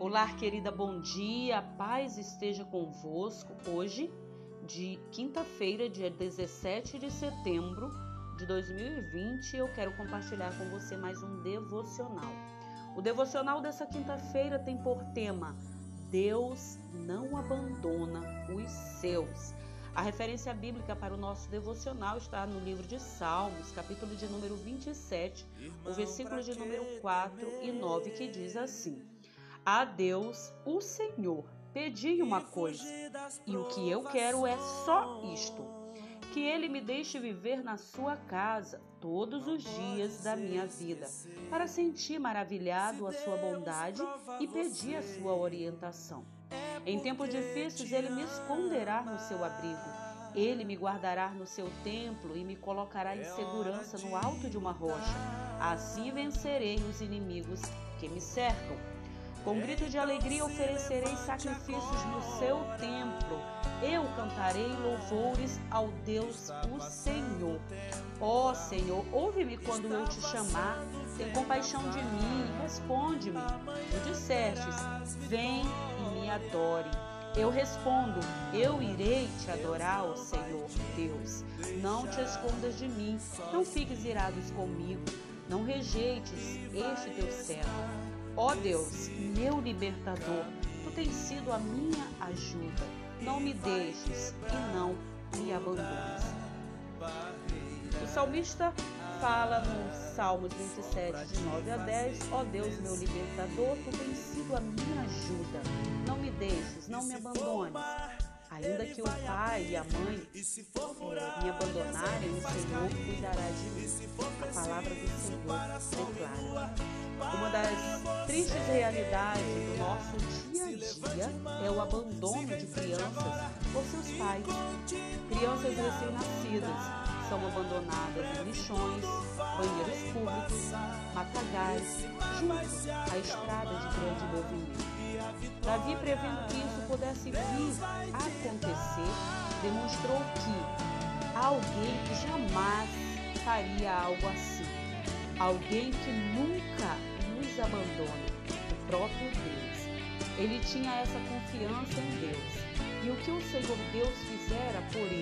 Olá, querida, bom dia, a paz esteja convosco. Hoje, de quinta-feira, dia 17 de setembro de 2020, eu quero compartilhar com você mais um devocional. O devocional dessa quinta-feira tem por tema Deus não abandona os seus. A referência bíblica para o nosso devocional está no livro de Salmos, capítulo de número 27, o versículo de número 4 e 9, que diz assim: A Deus, o Senhor, pedi uma coisa, e o que eu quero é só isto: que ele me deixe viver na sua casa todos os dias da minha vida, para sentir maravilhado a sua bondade e pedir a sua orientação. Em tempos difíceis, ele me esconderá no seu abrigo. Ele me guardará no seu templo e me colocará em segurança no alto de uma rocha. Assim vencerei os inimigos que me cercam. Com grito de alegria oferecerei sacrifícios no seu templo. Eu cantarei louvores ao Deus, o Senhor. Ó oh, Senhor, ouve-me quando eu te chamar. Tem compaixão de mim, responde-me. Tu dissestes: Vem e me adore. Eu respondo: Eu irei te adorar, ó Senhor Deus. Não te escondas de mim, não fiques irados comigo, não rejeites este teu servo. Ó Deus, meu libertador, tu tens sido a minha ajuda. Não me deixes e não me abandones. O salmista fala no Salmos 27, de 9 a 10, ó Deus, meu libertador, tu tens sido a minha ajuda. Não me deixes, não me abandones. Ainda que o pai e a mãe é, me abandonarem, o Senhor cuidará de mim. A palavra do Senhor declara. Uma das tristes realidades do nosso dia a dia é o abandono de crianças por seus pais. Crianças recém-nascidas são abandonadas lixões, banheiros públicos, matagais, junto à estrada de grande movimento. Davi, prevendo que isso pudesse vir a acontecer, demonstrou que alguém jamais faria algo assim. Alguém que nunca nos abandona, o próprio Deus. Ele tinha essa confiança em Deus. E o que o Senhor Deus fizera por ele?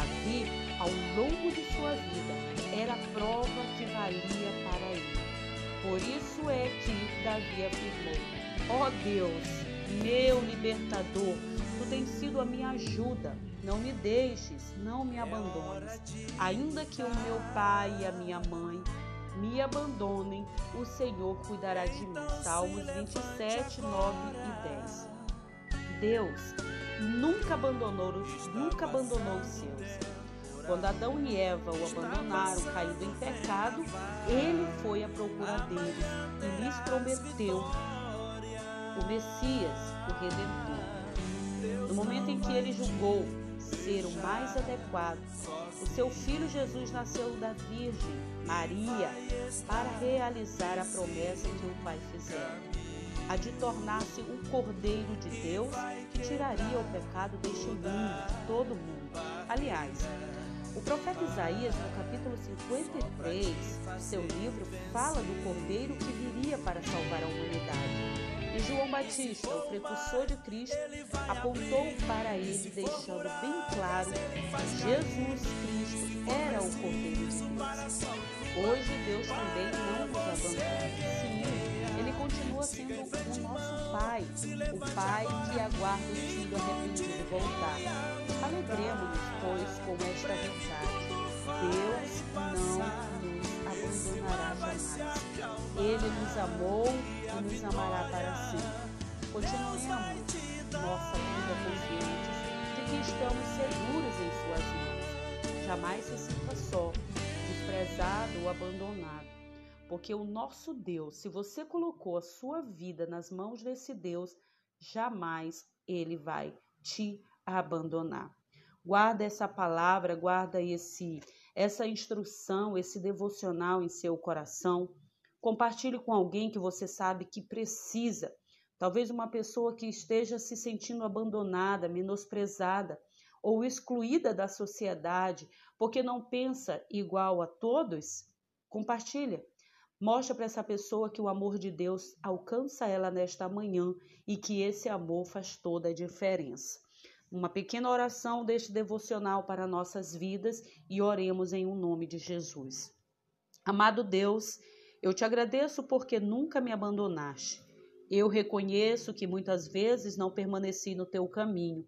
Davi, ao longo de sua vida, era prova que valia para ele. Por isso é que Davi afirmou: Ó oh Deus, meu libertador, tu tens sido a minha ajuda. Não me deixes, não me abandones. Ainda que o meu pai e a minha mãe me abandonem, o Senhor cuidará de mim. Salmos 27, 9 e 10. Deus nunca abandonou, nunca abandonou os seus. Quando Adão e Eva o abandonaram, caindo em pecado, ele foi à procura deles e lhes prometeu o Messias, o Redentor. No momento em que ele julgou ser o mais adequado, o seu filho Jesus nasceu da Virgem Maria para realizar a promessa que o Pai fizera a de tornar-se um Cordeiro de Deus que tiraria o pecado deste mundo, de todo mundo. Aliás, o profeta Isaías, no capítulo 53 do seu livro, fala do Cordeiro que viria para salvar a humanidade. E João Batista, o precursor de Cristo, apontou para ele, deixando bem claro que Jesus Cristo era o Cordeiro de Deus. Hoje Deus também não nos abandona. Sim, ele continua sendo o Pai, que aguarda o filho arrependido voltar. Alegremos-nos, pois, com esta verdade. Deus não nos abandonará jamais. Ele nos amou e nos amará para sempre. Continuemos nossa vida confiantes de que estamos seguros em Suas mãos. Jamais se sinta só, desprezado ou abandonado porque o nosso Deus, se você colocou a sua vida nas mãos desse Deus, jamais ele vai te abandonar. Guarda essa palavra, guarda esse essa instrução, esse devocional em seu coração. Compartilhe com alguém que você sabe que precisa. Talvez uma pessoa que esteja se sentindo abandonada, menosprezada ou excluída da sociedade porque não pensa igual a todos. Compartilha Mostra para essa pessoa que o amor de Deus alcança ela nesta manhã e que esse amor faz toda a diferença. Uma pequena oração deste devocional para nossas vidas e oremos em um nome de Jesus. Amado Deus, eu te agradeço porque nunca me abandonaste. Eu reconheço que muitas vezes não permaneci no teu caminho.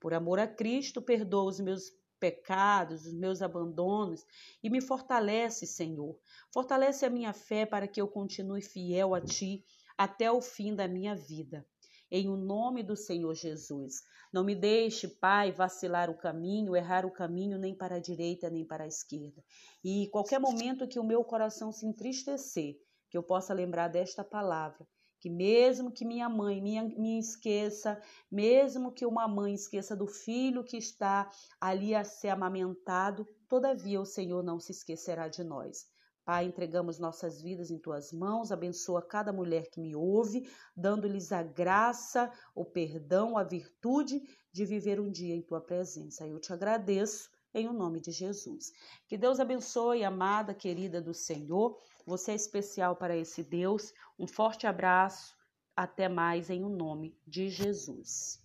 Por amor a Cristo, perdoa os meus pecados, os meus abandonos e me fortalece, Senhor. Fortalece a minha fé para que eu continue fiel a Ti até o fim da minha vida. Em o nome do Senhor Jesus. Não me deixe, Pai, vacilar o caminho, errar o caminho nem para a direita nem para a esquerda. E qualquer momento que o meu coração se entristecer, que eu possa lembrar desta palavra que mesmo que minha mãe me, esqueça, mesmo que uma mãe esqueça do filho que está ali a ser amamentado, todavia o Senhor não se esquecerá de nós. Pai, entregamos nossas vidas em tuas mãos, abençoa cada mulher que me ouve, dando-lhes a graça, o perdão, a virtude de viver um dia em tua presença. Eu te agradeço em o nome de Jesus. Que Deus abençoe, amada, querida do Senhor. Você é especial para esse Deus. Um forte abraço. Até mais em o nome de Jesus.